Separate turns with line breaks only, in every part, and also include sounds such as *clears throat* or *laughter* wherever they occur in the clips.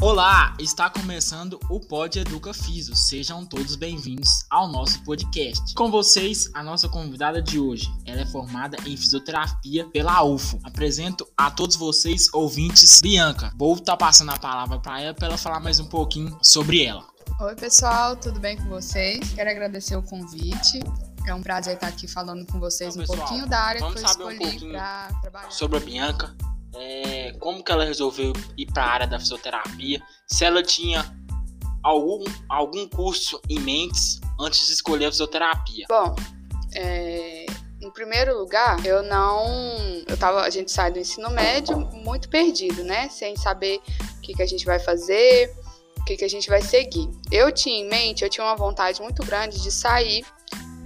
Olá, está começando o Pod Educa Fiso. Sejam todos bem-vindos ao nosso podcast. Com vocês, a nossa convidada de hoje. Ela é formada em fisioterapia pela UFO. Apresento a todos vocês, ouvintes, Bianca. Vou estar passando a palavra para ela para ela falar mais um pouquinho sobre ela.
Oi, pessoal, tudo bem com vocês? Quero agradecer o convite. É um prazer estar aqui falando com vocês
Então,
um
pessoal,
pouquinho da área que eu
um
escolhi
pouquinho
para trabalhar.
Sobre a Bianca, é, como que ela resolveu ir para a área da fisioterapia, se ela tinha algum, algum curso em mente antes de escolher a fisioterapia.
Bom, é, em primeiro lugar, eu não. Eu tava, a gente sai do ensino médio muito perdido, né? Sem saber o que, que a gente vai fazer, o que, que a gente vai seguir. Eu tinha em mente, eu tinha uma vontade muito grande de sair,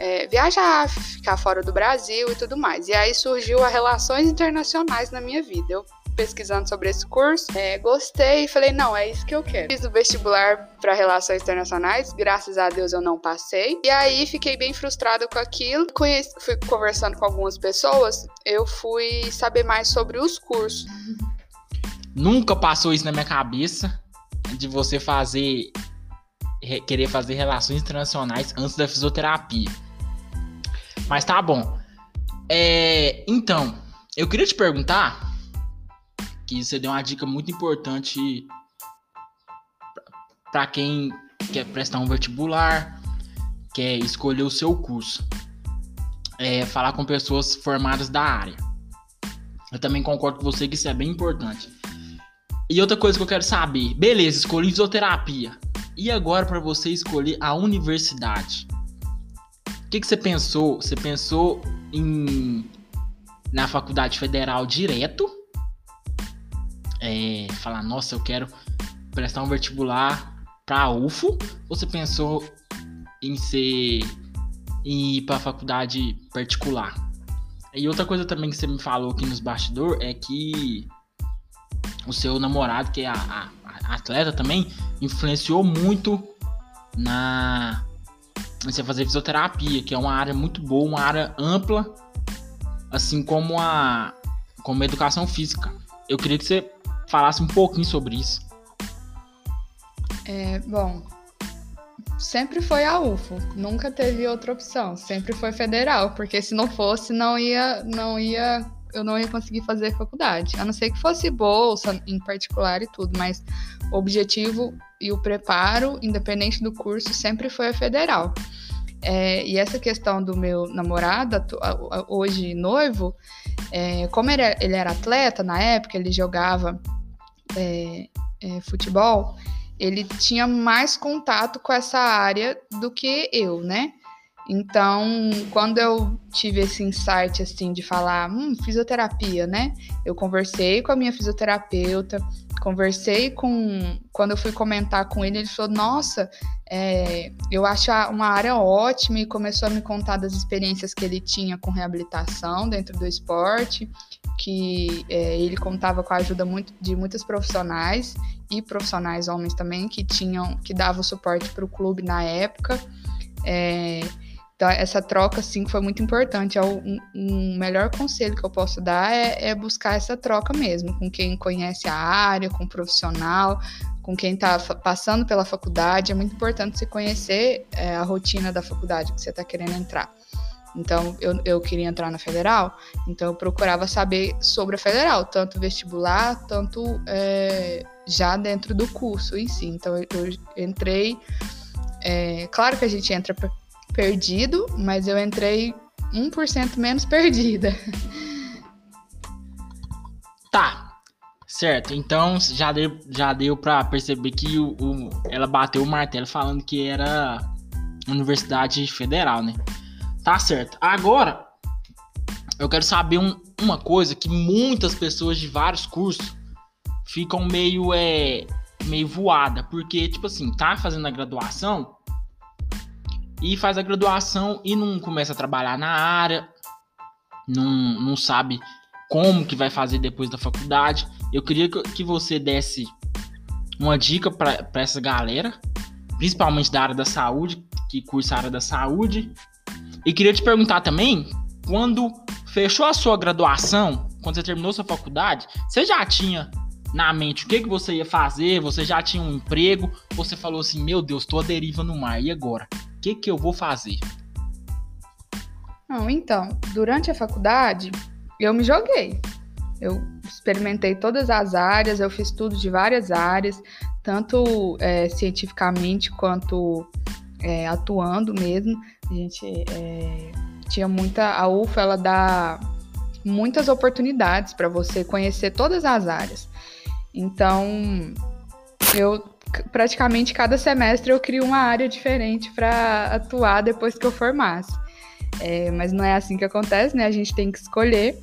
é, viajar, ficar fora do Brasil e tudo mais. E aí surgiu a Relações Internacionais na minha vida. Eu pesquisando sobre esse curso, é, gostei e falei, não, é isso que eu quero. Fiz o vestibular para Relações Internacionais, graças a Deus eu não passei. E aí fiquei bem frustrada com aquilo. Conheci, fui conversando com algumas pessoas, eu fui saber mais sobre os cursos.
Nunca passou isso na minha cabeça de você fazer re- querer fazer relações internacionais antes da fisioterapia. Mas tá bom. É, então, eu queria te perguntar que você deu uma dica muito importante para quem quer prestar um vestibular, quer escolher o seu curso. É, falar com pessoas formadas da área. Eu também concordo com você que isso é bem importante. E outra coisa que eu quero saber, beleza, escolhi fisioterapia. E agora para você escolher a universidade? Que, que você pensou? Você pensou em na faculdade federal direto? É, falar, nossa, eu quero prestar um vestibular para UFO? Ou você pensou em ser em ir para faculdade particular? E outra coisa também que você me falou aqui nos bastidores é que o seu namorado, que é a, a- a atleta também, influenciou muito na você fazer fisioterapia, que é uma área muito boa, uma área ampla, assim como a como a educação física. Eu queria que você falasse um pouquinho sobre isso.
É, bom, sempre foi a UFO, nunca teve outra opção, sempre foi federal, porque se não fosse, não ia, não ia, eu não ia conseguir fazer faculdade. A não ser que fosse bolsa em particular e tudo, mas o objetivo e o preparo, independente do curso, sempre foi a federal. É, e essa questão do meu namorado, hoje noivo, é, como ele era, ele era atleta na época, ele jogava é, é, futebol, ele tinha mais contato com essa área do que eu, né? Então, quando eu tive esse insight assim de falar, hum, fisioterapia, né? Eu conversei com a minha fisioterapeuta, conversei com. Quando eu fui comentar com ele, ele falou: Nossa, é, eu acho uma área ótima e começou a me contar das experiências que ele tinha com reabilitação dentro do esporte, que é, ele contava com a ajuda muito, de muitos profissionais e profissionais homens também que tinham que davam suporte para o clube na época. É, então essa troca assim foi muito importante. É o um, um melhor conselho que eu posso dar é, é buscar essa troca mesmo com quem conhece a área, com o profissional, com quem está passando pela faculdade. É muito importante você conhecer é, a rotina da faculdade que você está querendo entrar. Então, eu, eu queria entrar na federal, então eu procurava saber sobre a federal, tanto vestibular, tanto é, já dentro do curso em si. Então, eu, eu entrei. é, claro que a gente entra perdido, mas eu entrei 1% menos perdida.
Tá, certo. Então já deu, já deu pra perceber que o, o- ela bateu o martelo falando que era Universidade Federal, né? Tá certo. Agora, eu quero saber um- uma coisa que muitas pessoas de vários cursos ficam meio, é, meio voada. Porque, tipo assim, tá fazendo a graduação e faz a graduação e não começa a trabalhar na área, não, não sabe como que vai fazer depois da faculdade. Eu queria que- você desse uma dica para essa galera, principalmente da área da saúde, que cursa a área da saúde. E queria te perguntar também, quando fechou a sua graduação, quando você terminou sua faculdade, você já tinha na mente o que, que você ia fazer? Você já tinha um emprego? Você falou assim: Meu Deus, tô à deriva no mar, e agora? Que, que eu vou fazer?
Não, então, durante a faculdade, eu me joguei. Eu experimentei todas as áreas, eu fiz tudo de várias áreas, tanto é, cientificamente quanto é, atuando mesmo. A gente é, tinha muita. A UFA ela dá muitas oportunidades para você conhecer todas as áreas. Então, eu praticamente cada semestre eu crio uma área diferente para atuar depois que eu formasse. É, mas não é assim que acontece, né? A gente tem que escolher.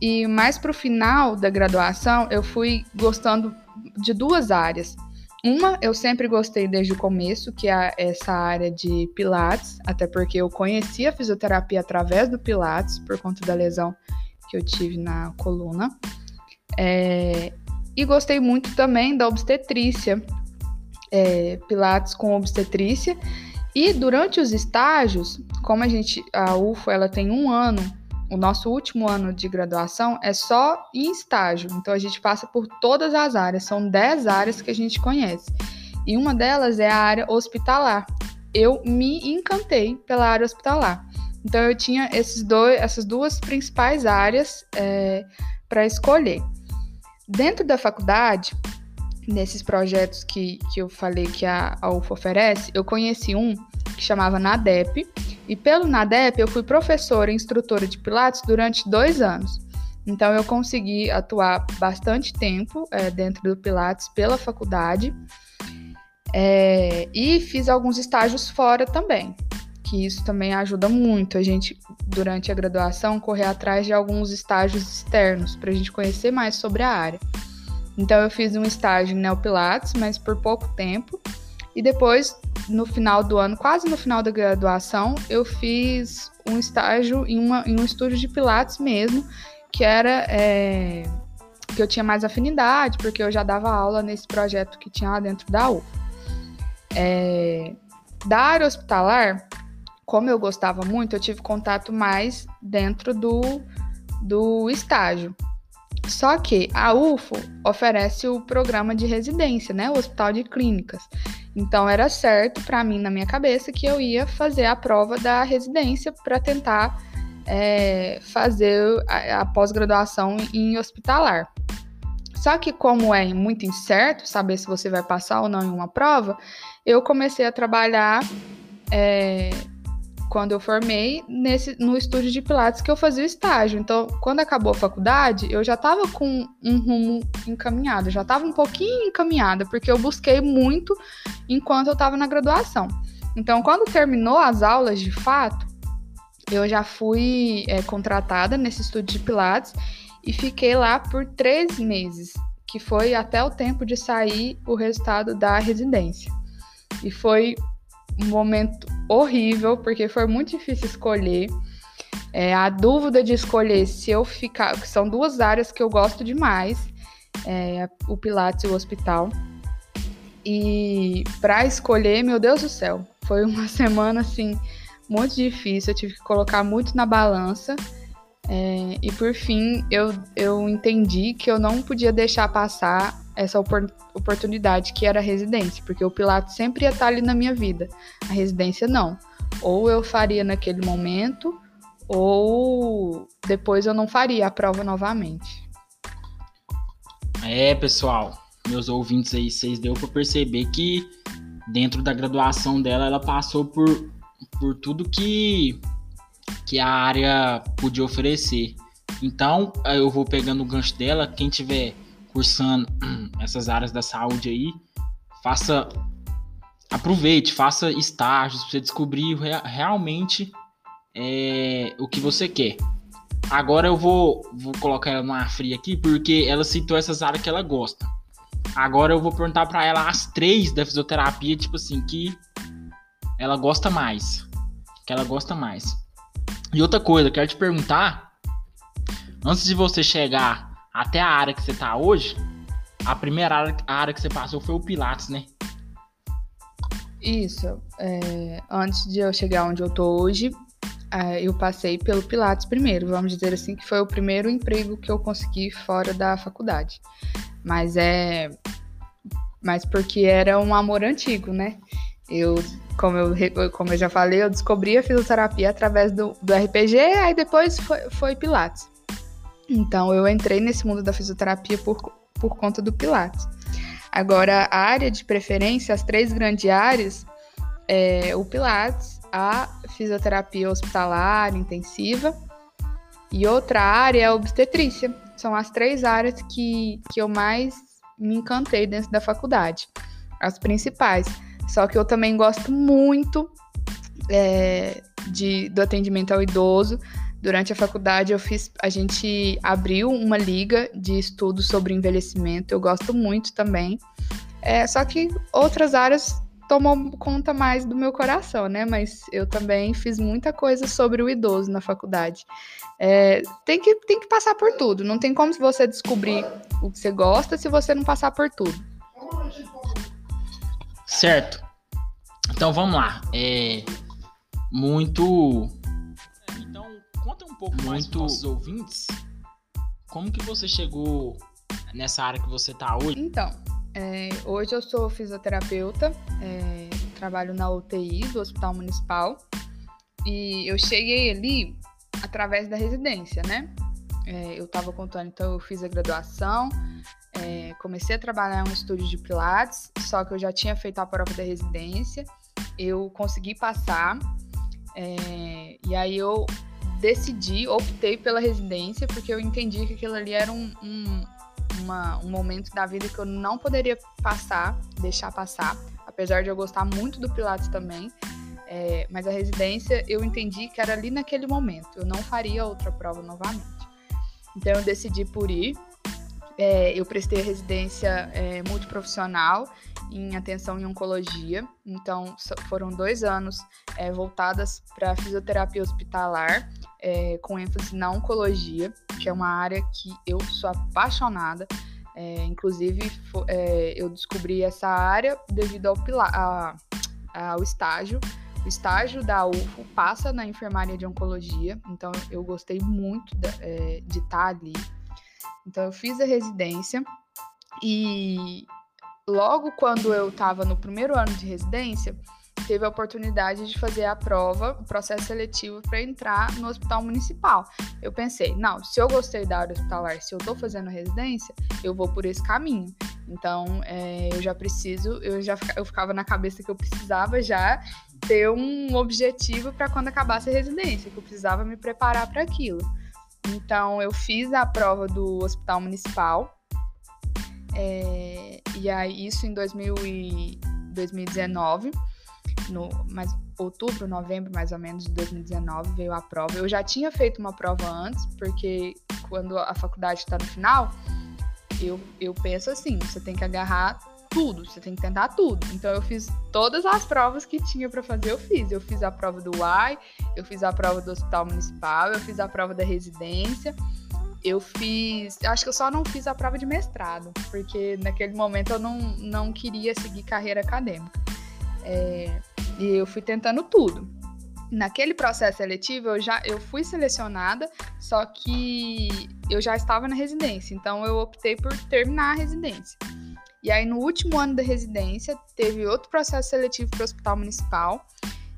E mais para o final da graduação, eu fui gostando de duas áreas. Uma eu sempre gostei desde o começo, que é essa área de Pilates, até porque eu conheci a fisioterapia através do Pilates, por conta da lesão que eu tive na coluna. É, e gostei muito também da obstetrícia, é, Pilates com obstetrícia. E durante os estágios, como a gente, a UFO, ela tem um ano, o nosso último ano de graduação é só em estágio. Então a gente passa por todas as áreas, são 10 áreas que a gente conhece. E uma delas é a área hospitalar. Eu me encantei pela área hospitalar. Então eu tinha esses dois, essas duas principais áreas é, para escolher. Dentro da faculdade, nesses projetos que, que eu falei que a, a oferece, eu conheci um que chamava NADEP, e pelo NADEP eu fui professora e instrutora de Pilates durante dois anos. Então eu consegui atuar bastante tempo é, dentro do Pilates pela faculdade é, e fiz alguns estágios fora também que isso também ajuda muito a gente, durante a graduação, correr atrás de alguns estágios externos para a gente conhecer mais sobre a área. Então, eu fiz um estágio em Neopilates, mas por pouco tempo. E depois, no final do ano, quase no final da graduação, eu fiz um estágio em, uma, em um estúdio de Pilates mesmo, que era. É, que eu tinha mais afinidade, porque eu já dava aula nesse projeto que tinha lá dentro da U. É, da área hospitalar, como eu gostava muito, eu tive contato mais dentro do, do estágio. Só que a UFO oferece o programa de residência, né? O Hospital de Clínicas. Então era certo para mim na minha cabeça que eu ia fazer a prova da residência para tentar é, fazer a, a pós-graduação em hospitalar. Só que como é muito incerto saber se você vai passar ou não em uma prova, eu comecei a trabalhar é, quando eu formei nesse no estúdio de pilates que eu fazia o estágio. Então, quando acabou a faculdade, eu já estava com um rumo encaminhado, já estava um pouquinho encaminhada, porque eu busquei muito enquanto eu estava na graduação. Então, quando terminou as aulas de fato, eu já fui é, contratada nesse estúdio de pilates e fiquei lá por três meses, que foi até o tempo de sair o resultado da residência. E foi um momento horrível, porque foi muito difícil escolher. É, a dúvida de escolher se eu ficar. São duas áreas que eu gosto demais: é, o Pilates e o hospital. E para escolher, meu Deus do céu, foi uma *laughs* semana assim muito difícil. Eu tive que colocar muito na balança. É, e por fim, eu, eu entendi que eu não podia deixar passar essa oportunidade que era a residência, porque o Pilates sempre ia estar ali na minha vida, a residência não. Ou eu faria naquele momento, ou depois eu não faria a prova novamente.
É, pessoal, meus ouvintes aí, vocês deu para perceber que dentro da graduação dela, ela passou por, por tudo que que a área podia oferecer. Então, eu vou pegando o gancho dela. Quem tiver cursando *clears throat* essas áreas da saúde aí, faça. Aproveite, faça estágios para você descobrir realmente é, o que você quer. Agora eu vou, vou colocar ela numa fria aqui, porque ela citou essas áreas que ela gosta. Agora eu vou perguntar para ela as três da fisioterapia, tipo assim, que ela gosta mais. Que ela gosta mais. E outra coisa, quero te perguntar, antes de você chegar até a área que você tá hoje, a primeira área, a área que você passou foi o Pilates, né?
Isso. É, antes de eu chegar onde eu tô hoje, é, eu passei pelo Pilates primeiro, vamos dizer assim, que foi o primeiro emprego que eu consegui fora da faculdade. Mas é. Mas porque era um amor antigo, né? Eu, como eu, como eu já falei, eu descobri a fisioterapia através do, do RPG, aí depois foi, foi Pilates. Então eu entrei nesse mundo da fisioterapia por, por conta do Pilates. Agora, a área de preferência, as três grandes áreas, é o Pilates, a fisioterapia hospitalar intensiva e outra área é a obstetrícia. São as três áreas que, que eu mais me encantei dentro da faculdade, as principais. Só que eu também gosto muito é, de, do atendimento ao idoso. Durante a faculdade eu fiz, a gente abriu uma liga de estudos sobre envelhecimento. Eu gosto muito também. É, só que outras áreas tomou conta mais do meu coração, né? Mas eu também fiz muita coisa sobre o idoso na faculdade. É, tem, que, tem que passar por tudo. Não tem como você descobrir o que você gosta se você não passar por tudo.
Certo. Então vamos lá. É muito. Conta um pouco muito... mais para os ouvintes. Como que você chegou nessa área que você está hoje?
Então, é, hoje eu sou fisioterapeuta, é, trabalho na UTI do Hospital Municipal e eu cheguei ali através da residência, né? É, eu estava contando, então eu fiz a graduação, é, comecei a trabalhar em um estúdio de Pilates, só que eu já tinha feito a prova da residência, eu consegui passar, é, e aí eu decidi, optei pela residência, porque eu entendi que aquilo ali era um, um, uma, um momento da vida que eu não poderia passar, deixar passar, apesar de eu gostar muito do Pilates também. É, mas a residência eu entendi que era ali naquele momento, eu não faria outra prova novamente. Então eu decidi por ir. É, eu prestei residência é, multiprofissional em atenção em oncologia, então foram dois anos é, voltadas para fisioterapia hospitalar, é, com ênfase na oncologia, que é uma área que eu sou apaixonada. É, inclusive, eu descobri essa área devido ao, a, ao estágio o estágio da UFO passa na enfermaria de oncologia, então eu gostei muito de, é, de estar tá ali. Então eu fiz a residência e logo quando eu estava no primeiro ano de residência, teve a oportunidade de fazer a prova, o processo seletivo para entrar no hospital municipal. Eu pensei, não, se eu gostei da área hospitalar, se eu estou fazendo residência, eu vou por esse caminho. Então, é, eu já preciso, eu já eu ficava na cabeça que eu precisava já ter um objetivo para quando acabasse a residência, que eu precisava me preparar para aquilo. Então, eu fiz a prova do hospital municipal, é, e aí isso em 2000 e 2019, no mais outubro, novembro mais ou menos de 2019 veio a prova. Eu já tinha feito uma prova antes, porque quando a faculdade está no final, eu, eu penso assim, você tem que agarrar tudo, você tem que tentar tudo. Então eu fiz todas as provas que tinha para fazer, eu fiz. Eu fiz a prova do UAI, eu fiz a prova do Hospital Municipal, eu fiz a prova da residência. Eu fiz, acho que eu só não fiz a prova de mestrado, porque naquele momento eu não, não queria seguir carreira acadêmica. É, e eu fui tentando tudo naquele processo seletivo eu já eu fui selecionada, só que eu já estava na residência, então eu optei por terminar a residência. E aí no último ano da residência teve outro processo seletivo para o hospital municipal.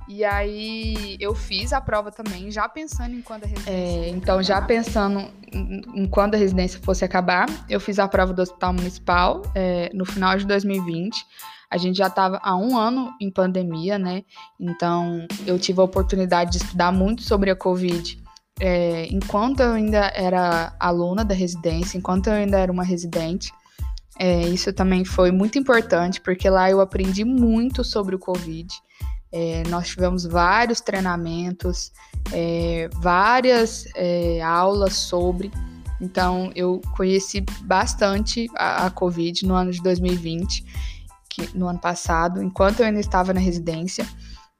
E aí eu fiz a prova também, já pensando em quando a residência. É, então, já pensando em, em, quando a residência fosse acabar, eu fiz a prova do hospital municipal é, no final de 2020. A gente já estava há um ano em pandemia, né? Então eu tive a oportunidade de estudar muito sobre a Covid. É, enquanto eu ainda era aluna da residência, enquanto eu ainda era uma residente, é, isso também foi muito importante, porque lá eu aprendi muito sobre o Covid. É, nós tivemos vários treinamentos, é, várias é, aulas sobre. Então, eu conheci bastante a, a Covid no ano de 2020 no ano passado, enquanto eu ainda estava na residência.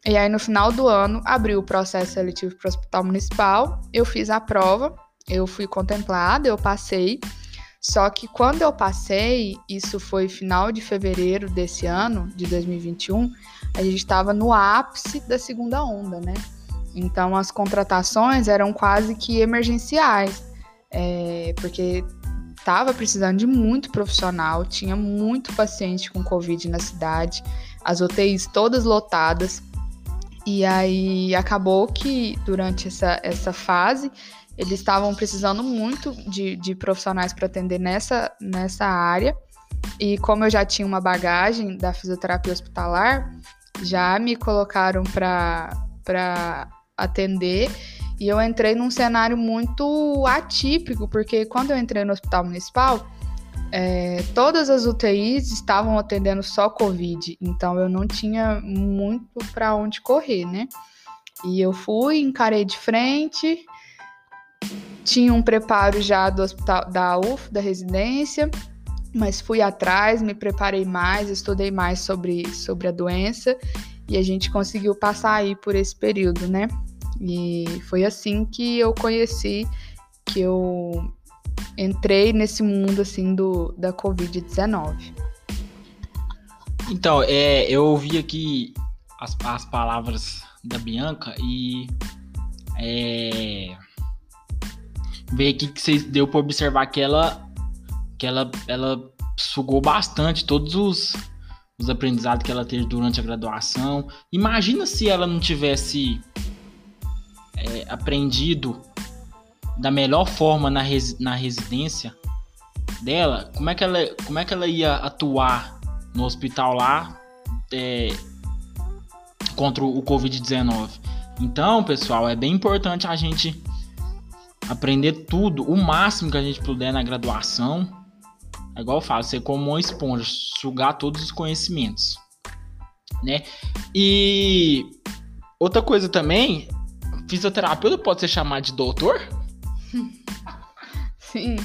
E aí, no final do ano, abriu o processo seletivo para o Hospital Municipal. Eu fiz a prova, eu fui contemplada, eu passei. Só que quando eu passei, isso foi final de fevereiro desse ano, de 2021, a gente estava no ápice da segunda onda, né? Então as contratações eram quase que emergenciais, é, porque estava precisando de muito profissional, tinha muito paciente com Covid na cidade, as UTIs todas lotadas. E aí acabou que durante essa, essa fase eles estavam precisando muito de, de profissionais para atender nessa, nessa área. E como eu já tinha uma bagagem da fisioterapia hospitalar, já me colocaram para atender. E eu entrei num cenário muito atípico, porque quando eu entrei no hospital municipal, é, todas as UTIs estavam atendendo só Covid, então eu não tinha muito para onde correr, né? E eu fui, encarei de frente, tinha um preparo já do hospital da UF, da residência, mas fui atrás, me preparei mais, estudei mais sobre, sobre a doença e a gente conseguiu passar aí por esse período, né? E foi assim que eu conheci, que eu entrei nesse mundo assim do da Covid-19.
Então, é, eu ouvi aqui as, as palavras da Bianca e é, ver aqui que vocês deu para observar que ela que ela, ela sugou bastante todos os, os aprendizados que ela teve durante a graduação. Imagina se ela não tivesse é, aprendido da melhor forma na, res, na residência dela, como é que ela, como é que ela ia atuar no hospital lá é, contra o Covid-19? Então, pessoal, é bem importante a gente aprender tudo, o máximo que a gente puder na graduação. É igual eu falo, ser como uma esponja, sugar todos os conhecimentos, né? E outra coisa também, fisioterapeuta pode ser chamado de doutor? *laughs*
Sim,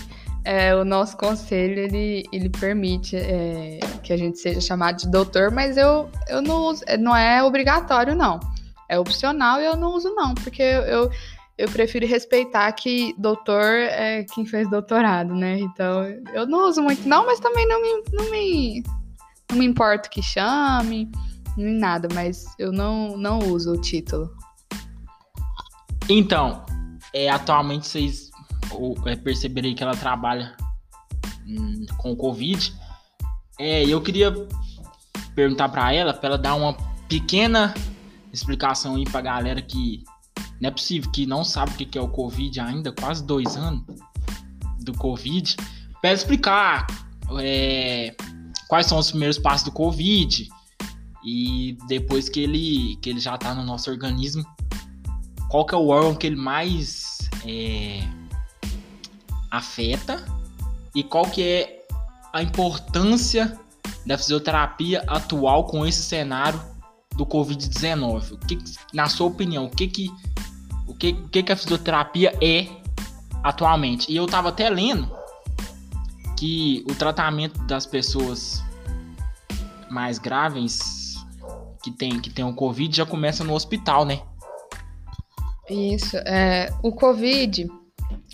é, o nosso conselho ele, ele permite é, que a gente seja chamado de doutor, mas eu, eu não uso, não é obrigatório não, é opcional e eu não uso não, porque eu, eu prefiro respeitar que doutor é quem fez doutorado, né? Então, eu não uso muito não, mas também não me, não me, não me importo que chame, nem nada, mas eu não, não uso o título.
Então, é, atualmente vocês é, perceberem que ela trabalha hum, com o Covid. É, eu queria perguntar para ela, para ela dar uma pequena explicação aí pra galera que não é possível que não sabe o que é o Covid ainda, quase dois anos do Covid. Para explicar é, quais são os primeiros passos do Covid e depois que ele, que ele já está no nosso organismo, qual que é o órgão que ele mais é, afeta e qual que é a importância da fisioterapia atual com esse cenário do Covid-19. O que, na sua opinião, o que que o que, o que, que a fisioterapia é atualmente. E eu tava até lendo que o tratamento das pessoas mais graves que tem, que tem o Covid já começa no hospital, né?
Isso. É, o Covid,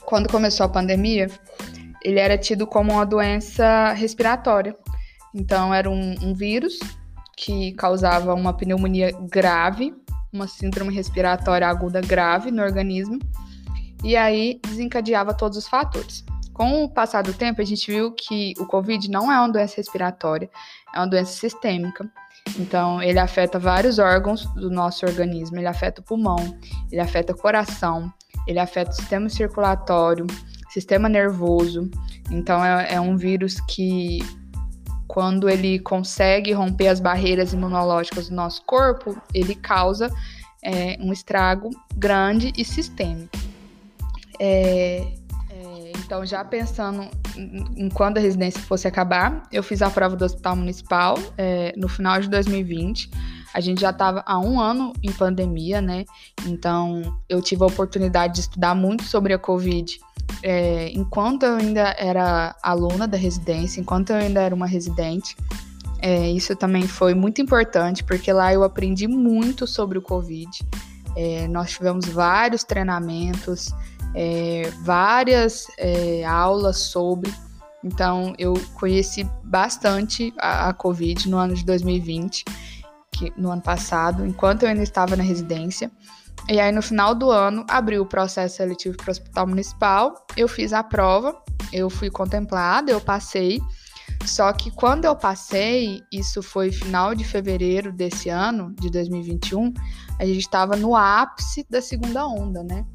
quando começou a pandemia, ele era tido como uma doença respiratória. Então, era um, um vírus que causava uma pneumonia grave uma síndrome respiratória aguda grave no organismo, e aí desencadeava todos os fatores. Com o passar do tempo, a gente viu que o Covid não é uma doença respiratória, é uma doença sistêmica. Então, ele afeta vários órgãos do nosso organismo. Ele afeta o pulmão, ele afeta o coração, ele afeta o sistema circulatório, sistema nervoso. Então, é, é um vírus que quando ele consegue romper as barreiras imunológicas do nosso corpo, ele causa é, um estrago grande e sistêmico. É, então, já pensando em quando a residência fosse acabar, eu fiz a prova do Hospital Municipal é, no final de 2020. A gente já estava há um ano em pandemia, né? Então, eu tive a oportunidade de estudar muito sobre a Covid é, enquanto eu ainda era aluna da residência, enquanto eu ainda era uma residente, é, isso também foi muito importante, porque lá eu aprendi muito sobre o Covid. É, nós tivemos vários treinamentos, é, várias é, aulas sobre. Então, eu conheci bastante a, a, Covid no ano de 2020, que, no ano passado, enquanto eu ainda estava na residência. E aí, no final do ano, abriu o processo seletivo para o Hospital Municipal. Eu fiz a prova eu fui contemplada, eu passei. Só que quando eu passei, isso foi final de fevereiro desse ano, de 2021, a gente estava no ápice da segunda onda, né?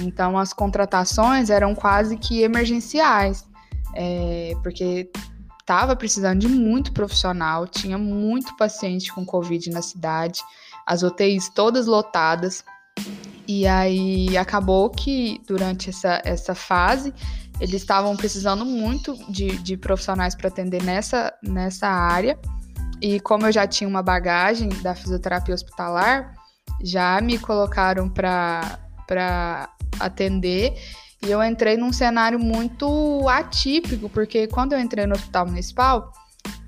Então as contratações eram quase que emergenciais, é, porque estava precisando de muito profissional, tinha muito paciente com Covid na cidade, as UTIs todas lotadas. E aí acabou que durante essa, essa fase eles estavam precisando muito de, de profissionais para atender nessa, nessa área. E como eu já tinha uma bagagem da fisioterapia hospitalar, já me colocaram para atender. E eu entrei num cenário muito atípico, porque quando eu entrei no hospital municipal,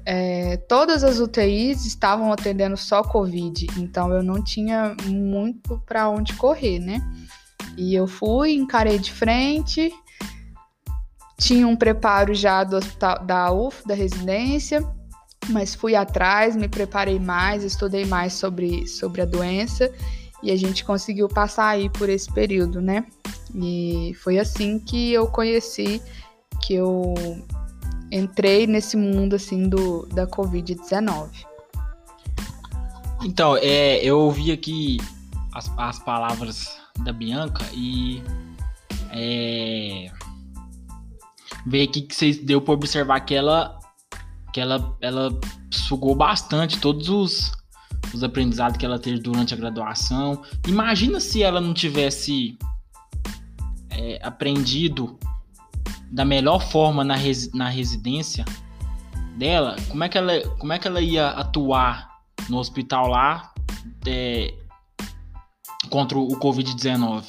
é, todas as UTIs estavam atendendo só Covid, então eu não tinha muito para onde correr, né? E eu fui, encarei de frente, tinha um preparo já do hospital da UF, da residência, mas fui atrás, me preparei mais, estudei mais sobre, sobre a doença e a gente conseguiu passar aí por esse período, né? E foi assim que eu conheci, que eu entrei nesse mundo assim do da Covid-19.
Então, é, eu ouvi aqui as, as palavras da Bianca e é, ver aqui que vocês deu para observar que ela que ela, ela sugou bastante todos os, os aprendizados que ela teve durante a graduação. Imagina se ela não tivesse é, aprendido da melhor forma na, res, na residência dela, como é, que ela, como é que ela ia atuar no hospital lá é, contra o Covid-19?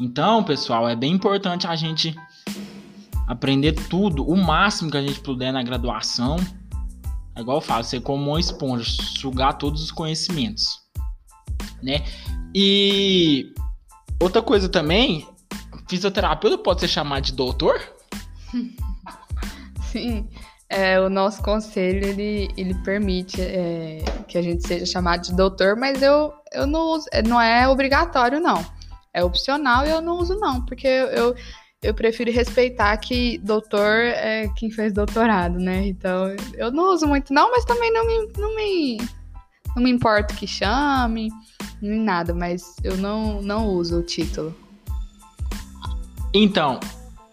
Então, pessoal, é bem importante a gente aprender tudo, o máximo que a gente puder na graduação. É igual eu falo, ser como uma esponja, sugar todos os conhecimentos, né? E outra coisa também, fisioterapeuta pode ser chamado de doutor? *laughs*
Sim, é, o nosso conselho ele, ele permite é, que a gente seja chamado de doutor, mas eu, eu não uso, não é obrigatório não, é opcional e eu não uso não, porque eu, eu prefiro respeitar que doutor é quem fez doutorado, né? Então, eu não uso muito não, mas também não me, não me, não me importo que chame, nem nada, mas eu não, não uso o título.
Então,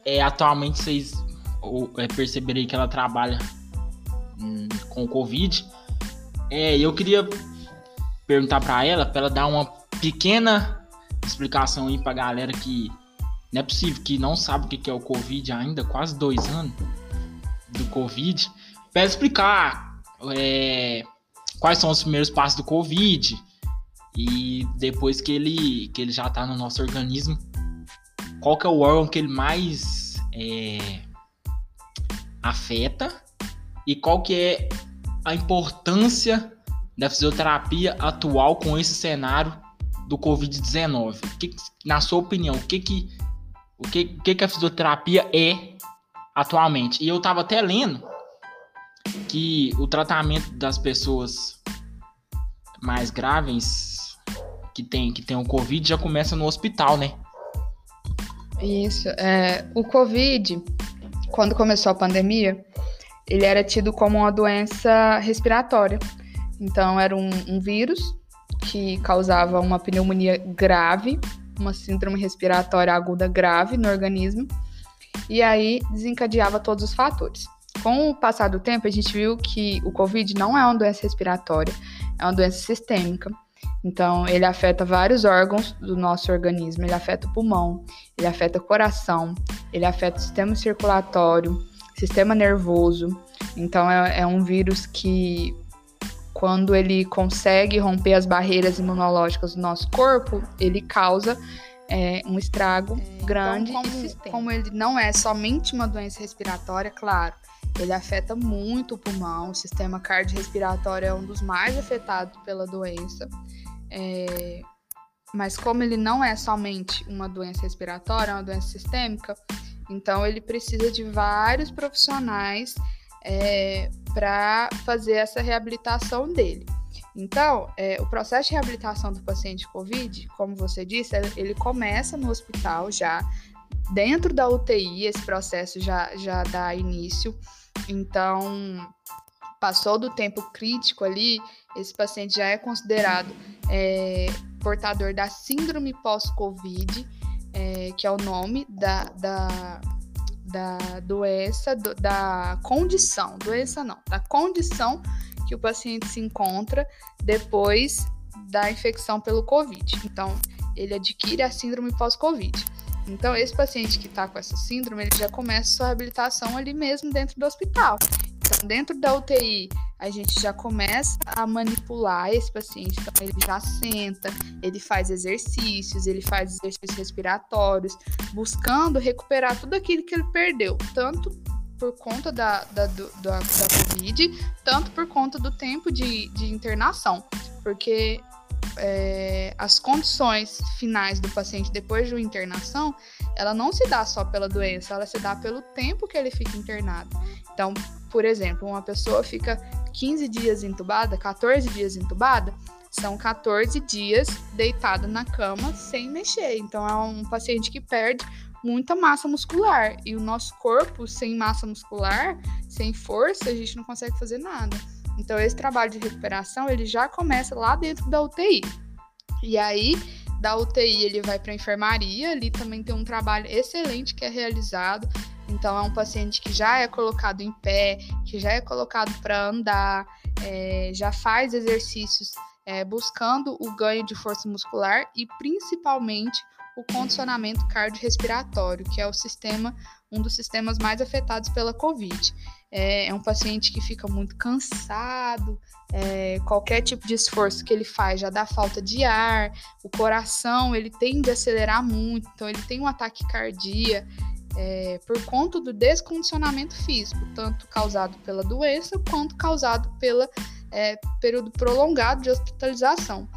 é, atualmente vocês ou, é, perceberem que ela trabalha hum, com o Covid. É, eu queria perguntar para ela, para ela dar uma pequena explicação aí pra galera que não é possível que não sabe o que é o Covid ainda, quase dois anos do Covid, para explicar é, quais são os primeiros passos do Covid e depois que ele, que ele já está no nosso organismo, qual que é o órgão que ele mais é, afeta e qual que é a importância da fisioterapia atual com esse cenário do Covid-19. Na sua opinião, o que, que o que, que, que a fisioterapia é atualmente. E eu estava até lendo que o tratamento das pessoas mais graves que tem, que tem o Covid já começa no hospital, né?
Isso. É, o Covid, quando começou a pandemia, ele era tido como uma doença respiratória. Então, era um, um vírus que causava uma pneumonia grave uma síndrome respiratória aguda grave no organismo, e aí desencadeava todos os fatores. Com o passar do tempo, a gente viu que o Covid não é uma doença respiratória, é uma doença sistêmica. Então, ele afeta vários órgãos do nosso organismo. Ele afeta o pulmão, ele afeta o coração, ele afeta o sistema circulatório, sistema nervoso. Então, é, é um vírus que quando ele consegue romper as barreiras imunológicas do nosso corpo, ele causa é, um estrago é, grande. Então, como, como ele não é somente uma doença respiratória, claro, ele afeta muito o pulmão, o sistema cardiorrespiratório é um dos mais afetados pela doença. É, mas como ele não é somente uma doença respiratória, é uma doença sistêmica, então ele precisa de vários profissionais é, para fazer essa reabilitação dele. Então, é, o processo de reabilitação do paciente COVID, como você disse, ele começa no hospital já, Dentro da UTI, esse processo já, já dá início. Então, passou do tempo crítico ali, esse paciente já é considerado é, portador da síndrome pós-Covid, é, que é o nome da, da, da doença, do, da condição, doença não, da condição que o paciente se encontra depois da infecção pelo Covid. Então, ele adquire a síndrome pós-Covid. Então, esse paciente que está com essa síndrome, ele já começa sua reabilitação ali mesmo dentro do hospital. Então, dentro da UTI, a gente já começa a manipular esse paciente. Então, ele já senta, ele faz exercícios, ele faz exercícios respiratórios, buscando recuperar tudo aquilo que ele perdeu, tanto por conta da, da, do, da, da Covid, tanto por conta do tempo de, de internação. Porque é, as condições finais do paciente depois de uma internação, ela não se dá só pela doença, ela se dá pelo tempo que ele fica internado. Então, por exemplo, uma pessoa fica 15 dias entubada, 14 dias entubada, são 14 dias deitada na cama sem mexer. Então, é um paciente que perde muita massa muscular. E o nosso corpo, sem massa muscular, sem força, a gente não consegue fazer nada. Então, esse trabalho de recuperação, ele já começa lá dentro da UTI. E aí, da UTI, ele vai para enfermaria, ali também tem um trabalho excelente que é realizado. Então, é um paciente que já é colocado em pé, que já é colocado para andar, é, já faz exercícios é, buscando o ganho de força muscular e principalmente o condicionamento cardiorrespiratório, que é o sistema, um dos sistemas mais afetados pela Covid. É, é um paciente que fica muito cansado, é, qualquer tipo de esforço que ele faz já dá falta de ar, o coração ele tende a acelerar muito, então ele tem um ataque cardíaco. É, por conta do descondicionamento físico, tanto causado pela doença quanto causado pelo é, período prolongado de hospitalização.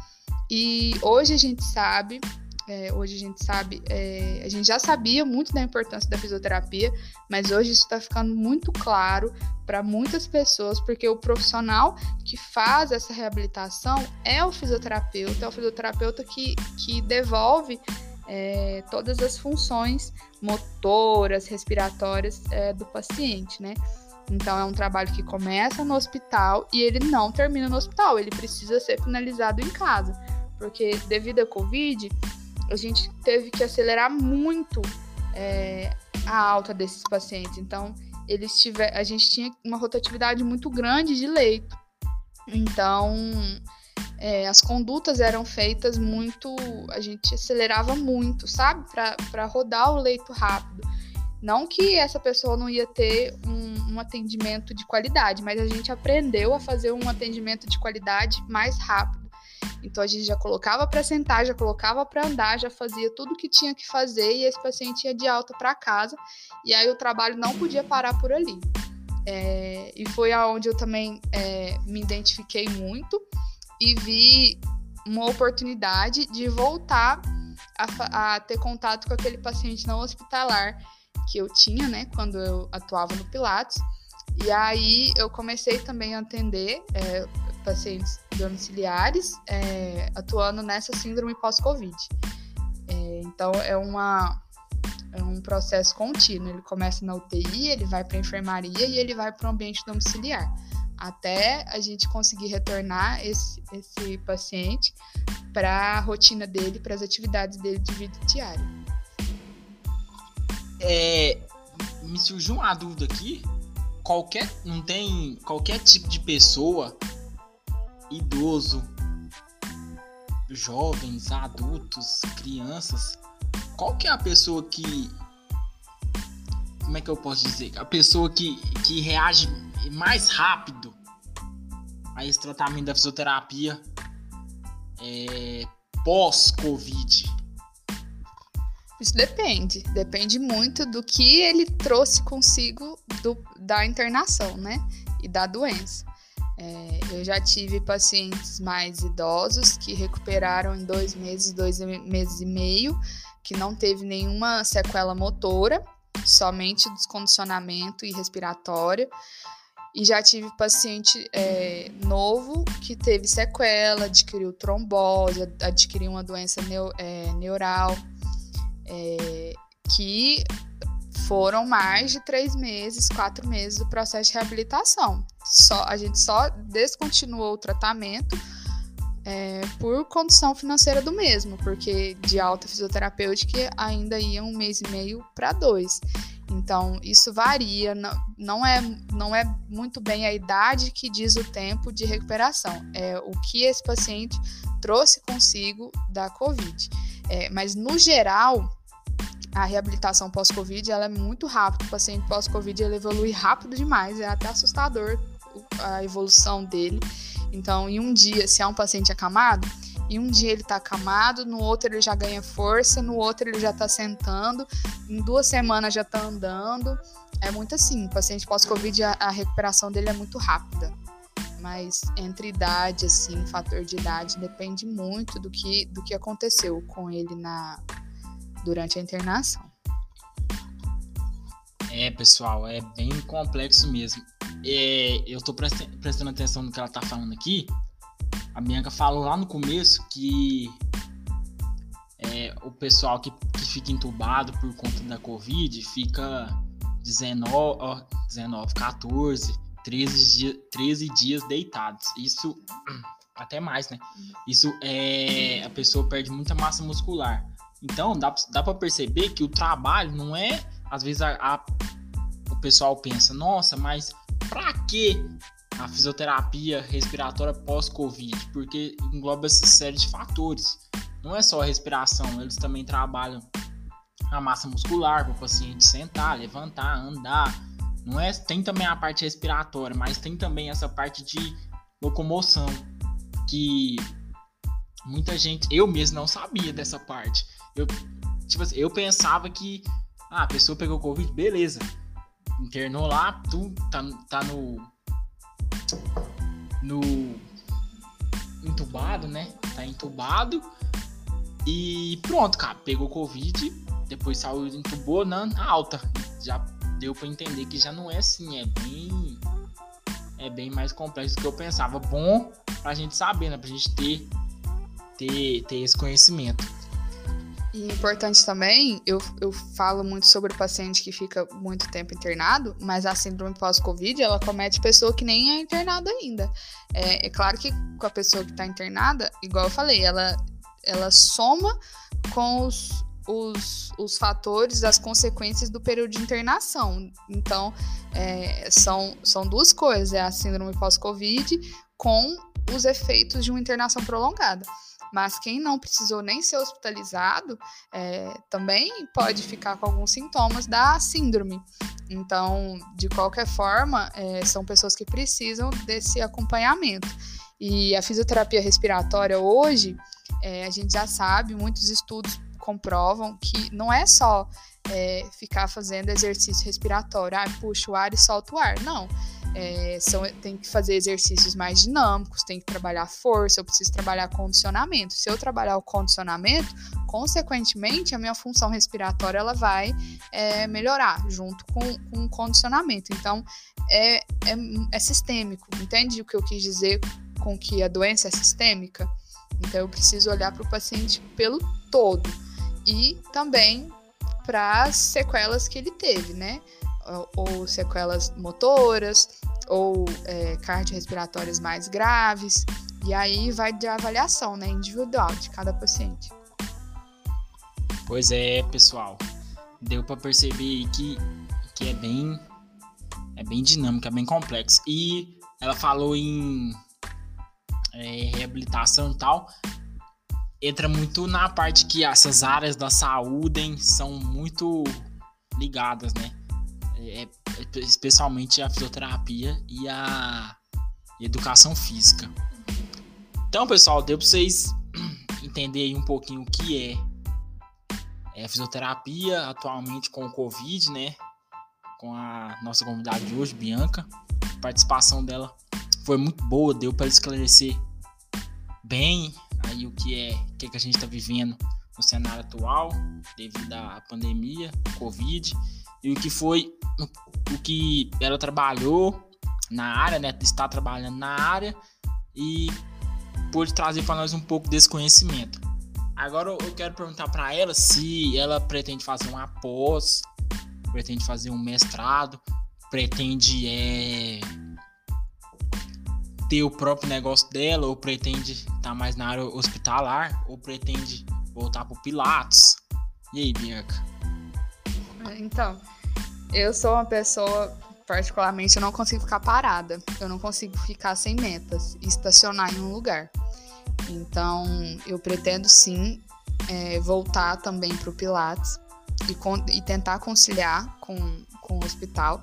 E hoje a gente sabe é, hoje a gente sabe, é, a gente já sabia muito da importância da fisioterapia, mas hoje isso está ficando muito claro para muitas pessoas, porque o profissional que faz essa reabilitação é o fisioterapeuta, é o fisioterapeuta que, que devolve é, todas as funções motoras, respiratórias é, do paciente, né? Então é um trabalho que começa no hospital e ele não termina no hospital, ele precisa ser finalizado em casa, porque devido à Covid, a gente teve que acelerar muito é, a alta desses pacientes. Então, eles tiver, a gente tinha uma rotatividade muito grande de leito. Então, é, as condutas eram feitas muito. A gente acelerava muito, sabe? Para rodar o leito rápido. Não que essa pessoa não ia ter um, um atendimento de qualidade, mas a gente aprendeu a fazer um atendimento de qualidade mais rápido então a gente já colocava para sentar, já colocava para andar, já fazia tudo que tinha que fazer e esse paciente ia de alta para casa. E aí o trabalho não podia parar por ali. É, e foi aonde eu também é, me identifiquei muito e vi uma oportunidade de voltar a, a, ter contato com aquele paciente não hospitalar que eu tinha, né, quando eu atuava no Pilates. E aí eu comecei também a atender é, pacientes domiciliares é, atuando nessa síndrome pós-Covid. É, então, é, uma, é um processo contínuo. Ele começa na UTI, ele vai para a enfermaria e ele vai para o ambiente domiciliar, até a gente conseguir retornar esse, esse paciente para a rotina dele, para as atividades dele de vida diária.
É, me surgiu uma dúvida aqui. Qualquer, não tem qualquer tipo de pessoa idoso, jovens, adultos, crianças, qual que é a pessoa que como é que eu posso dizer? A pessoa que, que reage mais rápido a esse tratamento da fisioterapia é, pós-Covid?
Isso depende. Depende muito do que ele trouxe consigo do, da internação, né? E da doença. É, eu já tive pacientes mais idosos que recuperaram em dois meses, dois meses e meio, que não teve nenhuma sequela motora, somente descondicionamento e respiratório. E já tive paciente é, novo que teve sequela, adquiriu trombose, adquiriu uma doença é, neural. É, que foram mais de três meses, quatro meses do processo de reabilitação. Só, a gente só descontinuou o tratamento é, por condição financeira do mesmo, porque de alta fisioterapêutica ainda ia um mês e meio para dois. Então, isso varia, não, não, é, não é muito bem a idade que diz o tempo de recuperação, é o que esse paciente trouxe consigo da Covid. É, mas, no geral, a reabilitação pós-Covid ela é muito rápida. O paciente pós-Covid evolui rápido demais, é até assustador a evolução dele. Então, em um dia, se é um paciente acamado, em um dia ele está acamado, no outro ele já ganha força, no outro ele já está sentando, em duas semanas já está andando. É muito assim. O paciente pós-Covid, a, a recuperação dele é muito rápida mas entre idade, assim, fator de idade, depende muito do que, do que aconteceu com ele na, durante a internação.
É, pessoal, é bem complexo mesmo. É, eu tô prestando atenção no que ela tá falando aqui. A Bianca falou lá no começo que é, o pessoal que, que fica entubado por conta da Covid fica 19, ó, 19 14, 13, dia, 13 dias deitados. Isso, *clears throat* até mais, né? Isso é. A pessoa perde muita massa muscular. Então, dá, dá para perceber que o trabalho não é. Às vezes a, a, o pessoal pensa, nossa, mas para que a fisioterapia respiratória pós-Covid? Porque engloba essa série de fatores. Não é só a respiração, eles também trabalham a massa muscular para o paciente sentar, levantar, andar. Não é, tem também a parte respiratória, mas tem também essa parte de locomoção que muita gente, eu mesmo não sabia dessa parte. Eu, tipo assim, eu pensava que ah, a pessoa pegou Covid, beleza. Internou lá, tu tá, tá no. No. Entubado, né? Tá entubado. E pronto, cara. Pegou Covid. Depois saiu, entubou na alta. Já deu pra entender que já não é assim. É bem. É bem mais complexo do que eu pensava. Bom pra gente saber, né? Pra gente ter, ter, ter esse conhecimento.
E importante também, eu, eu falo muito sobre o paciente que fica muito tempo internado, mas a síndrome pós-Covid, ela comete pessoa que nem é internada ainda. É, é claro que com a pessoa que está internada, igual eu falei, ela, ela soma com os, os, os fatores, as consequências do período de internação. Então, é, são, são duas coisas: é a síndrome pós-Covid com os efeitos de uma internação prolongada. Mas quem não precisou nem ser hospitalizado é, também pode ficar com alguns sintomas da síndrome. Então, de qualquer forma, é, são pessoas que precisam desse acompanhamento. E a fisioterapia respiratória hoje, é, a gente já sabe, muitos estudos comprovam que não é só é, ficar fazendo exercício respiratório, ah, puxa o ar e solta o ar. Não é, são, tem que fazer exercícios mais dinâmicos, tem que trabalhar força, eu preciso trabalhar condicionamento. Se eu trabalhar o condicionamento, consequentemente, a minha função respiratória ela vai é, melhorar junto com, com o condicionamento. Então, é, é, é sistêmico, entende o que eu quis dizer com que a doença é sistêmica? Então, eu preciso olhar para o paciente pelo todo e também para as sequelas que ele teve, né? ou sequelas motoras, ou é, cardiorrespiratórias mais graves. E aí vai de avaliação né, individual de cada paciente.
Pois é, pessoal. Deu para perceber que, que é bem é bem dinâmico, é bem complexo. E ela falou em é, reabilitação e tal. Entra muito na parte que essas áreas da saúde são muito ligadas, né? É, é, especialmente a fisioterapia e a educação física. Então, pessoal, deu para vocês *clears throat* entenderem um pouquinho o que é, é fisioterapia atualmente com o Covid, né? Com a nossa convidada de hoje, Bianca. A participação dela foi muito boa, deu para esclarecer bem aí o que é, o que, é que a gente está vivendo no cenário atual devido à pandemia, Covid e o que foi o que ela trabalhou na área, né? Está trabalhando na área e pôde trazer para nós um pouco desse conhecimento. Agora eu quero perguntar para ela se ela pretende fazer uma pós, pretende fazer um mestrado, pretende é, ter o próprio negócio dela, ou pretende estar tá mais na área hospitalar, ou pretende voltar pro Pilates. E aí, Bianca?
Então, eu sou uma pessoa, particularmente, eu não consigo ficar parada. Eu não consigo ficar sem metas e estacionar em um lugar. Então, eu pretendo sim é, voltar também para o Pilates e, e, tentar conciliar com, com o hospital.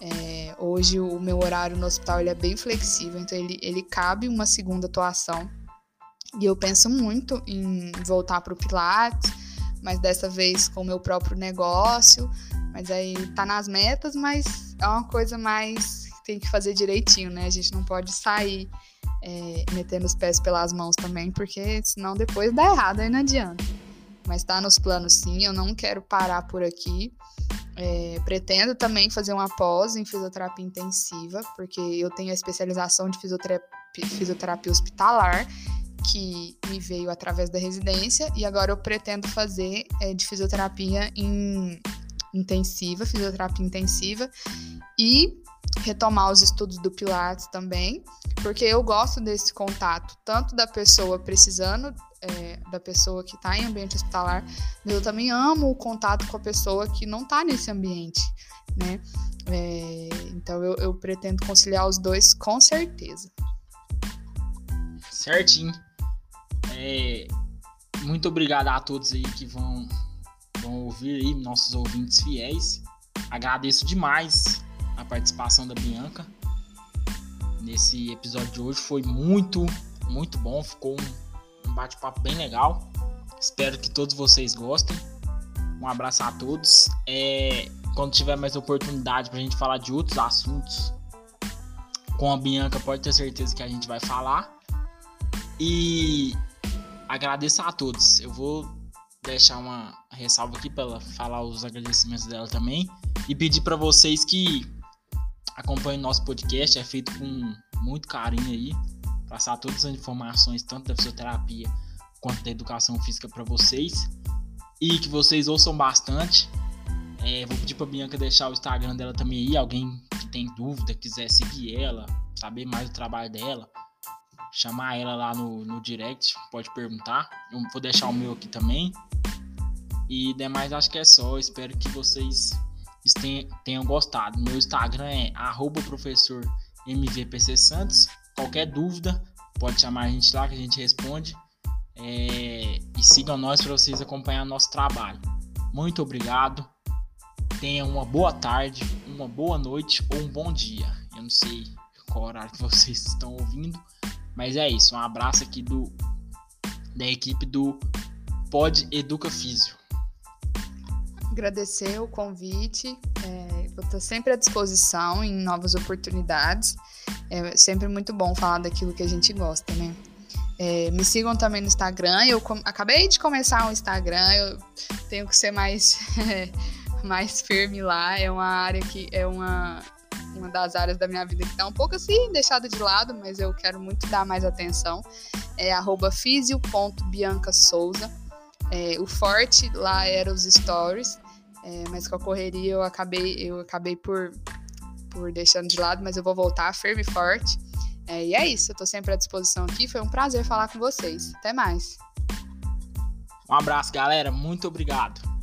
É, hoje o meu horário no hospital ele é bem flexível, então ele, ele cabe uma segunda atuação. E eu penso muito em voltar para o Pilates, mas dessa vez com o meu próprio negócio. Mas aí tá nas metas, mas é uma coisa mais que tem que fazer direitinho, né? A gente não pode sair é, metendo os pés pelas mãos também, porque senão depois dá errado, aí não adianta. Mas tá nos planos sim, eu não quero parar por aqui. É, pretendo também fazer uma pós em fisioterapia intensiva, porque eu tenho a especialização de fisioterapia, fisioterapia hospitalar, que me veio através da residência, e agora eu pretendo fazer é, de fisioterapia em intensiva, fisioterapia intensiva, e retomar os estudos do Pilates também, porque eu gosto desse contato, tanto da pessoa precisando, é, da pessoa que está em ambiente hospitalar, mas eu também amo o contato com a pessoa que não está nesse ambiente, né? É, então eu, eu pretendo conciliar os dois com certeza.
Certinho. É, muito obrigado a todos aí que vão, vão ouvir aí, nossos ouvintes fiéis. Agradeço demais a participação da Bianca nesse episódio de hoje. Foi muito, muito bom. Ficou um, bate-papo bem legal. Espero que todos vocês gostem. Um abraço a todos. É, quando tiver mais oportunidade para a gente falar de outros assuntos com a Bianca, pode ter certeza que a gente vai falar. E agradeço a todos. Eu vou deixar uma ressalva aqui para ela falar os agradecimentos dela também e pedir para vocês que acompanhe nosso podcast, é feito com muito carinho aí, passar todas as informações, tanto da fisioterapia quanto da educação física para vocês. E que vocês ouçam bastante. É, vou pedir para Bianca deixar o Instagram dela também aí. Alguém que tem dúvida, quiser seguir ela, saber mais do trabalho dela, chamar ela lá no, no direct, pode perguntar. Eu vou deixar o meu aqui também. E demais, acho que é só. Espero que vocês tenham gostado. Meu Instagram é professor MVPC Santos. Qualquer dúvida, pode chamar a gente lá que a gente responde. É, e sigam nós para vocês acompanhar nosso trabalho. Muito obrigado. Tenham uma boa tarde, uma boa noite ou um bom dia. Eu não sei qual horário que *laughs* vocês estão ouvindo, mas é isso. Um abraço aqui do da equipe do Pod Educa Físio
agradecer o convite. É, eu estou sempre à disposição em novas oportunidades. É sempre muito bom falar daquilo que a gente gosta, né? É, me sigam também no Instagram. Eu acabei de começar o Instagram, eu tenho que ser mais, *laughs* mais firme lá. É uma área que é uma, uma das áreas da minha vida que está um pouco assim deixada de lado, mas eu quero muito dar mais atenção. É fisio.biancasouza. É, o forte lá era os stories. É, mas com a correria eu acabei, eu acabei por, por deixando de lado, mas eu vou voltar firme e forte. É, e é isso, eu tô sempre à disposição aqui. Foi um prazer falar com vocês. Até mais.
Um abraço, galera. Muito obrigado.